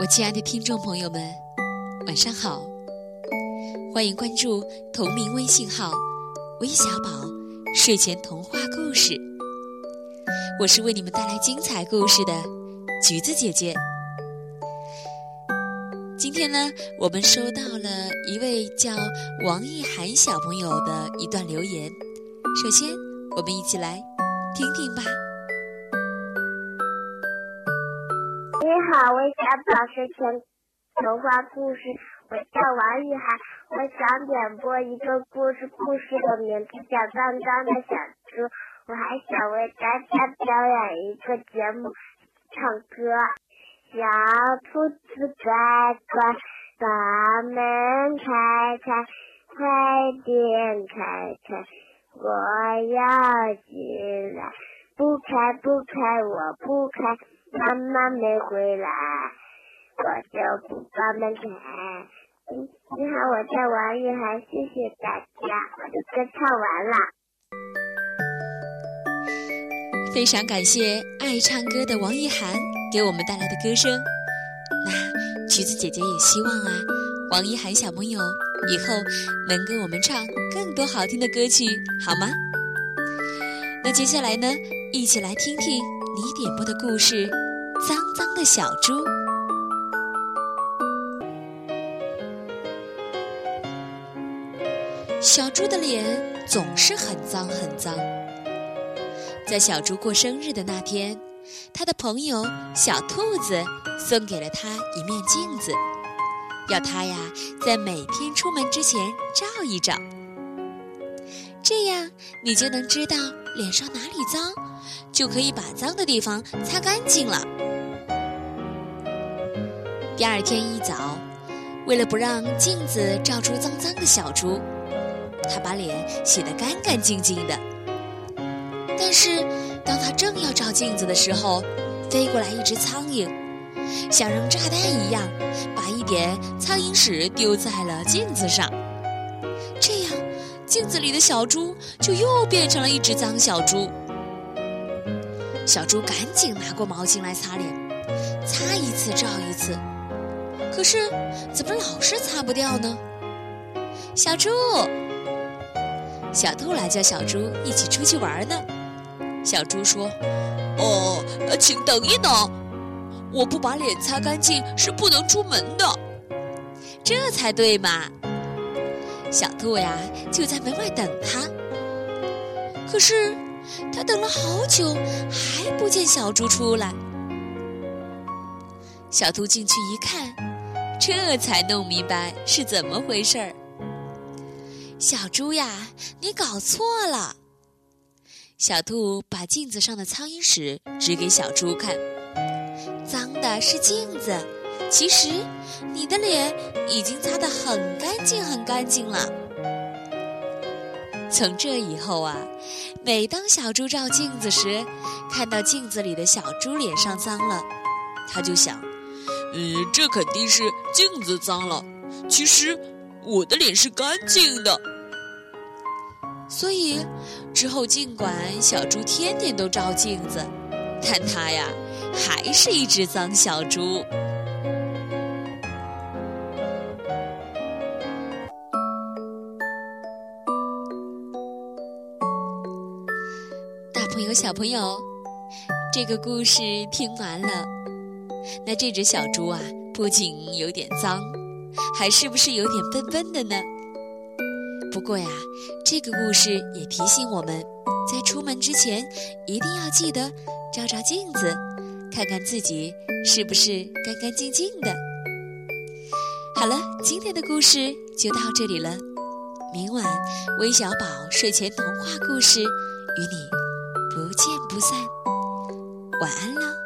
我亲爱的听众朋友们，晚上好！欢迎关注同名微信号“微小宝睡前童话故事”，我是为你们带来精彩故事的橘子姐姐。今天呢，我们收到了一位叫王一涵小朋友的一段留言。首先，我们一起来听听吧。你好，我小宝睡前童话故事，我叫王雨涵，我想点播一个故事，故事的名字叫《脏脏的小猪》，我还想为大家表演一个节目，唱歌。小兔子乖乖，把门开开，快点开开，我要进来，不开不开，我不开。妈妈没回来，我就不把门开。你好，我叫王玉涵，谢谢大家，我的歌唱完了。非常感谢爱唱歌的王一涵给我们带来的歌声。那橘子姐姐也希望啊，王一涵小朋友以后能给我们唱更多好听的歌曲，好吗？那接下来呢，一起来听听你点播的故事。脏脏的小猪，小猪的脸总是很脏很脏。在小猪过生日的那天，他的朋友小兔子送给了他一面镜子，要他呀在每天出门之前照一照，这样你就能知道脸上哪里脏，就可以把脏的地方擦干净了。第二天一早，为了不让镜子照出脏脏的小猪，他把脸洗得干干净净的。但是，当他正要照镜子的时候，飞过来一只苍蝇，像扔炸弹一样，把一点苍蝇屎丢在了镜子上。这样，镜子里的小猪就又变成了一只脏小猪。小猪赶紧拿过毛巾来擦脸，擦一次照一次。可是，怎么老是擦不掉呢？小猪，小兔来叫小猪一起出去玩呢。小猪说：“哦，请等一等，我不把脸擦干净是不能出门的。”这才对嘛！小兔呀就在门外等他。可是，他等了好久，还不见小猪出来。小兔进去一看。这才弄明白是怎么回事儿。小猪呀，你搞错了。小兔把镜子上的苍蝇屎指给小猪看，脏的是镜子，其实你的脸已经擦得很干净很干净了。从这以后啊，每当小猪照镜子时，看到镜子里的小猪脸上脏了，他就想。嗯，这肯定是镜子脏了。其实我的脸是干净的。所以之后，尽管小猪天天都照镜子，但它呀还是一只脏小猪。朋友、小朋友，这个故事听完了。那这只小猪啊，不仅有点脏，还是不是有点笨笨的呢？不过呀，这个故事也提醒我们，在出门之前一定要记得照照镜子，看看自己是不是干干净净的。好了，今天的故事就到这里了。明晚微小宝睡前童话故事与你不见不散。晚安了。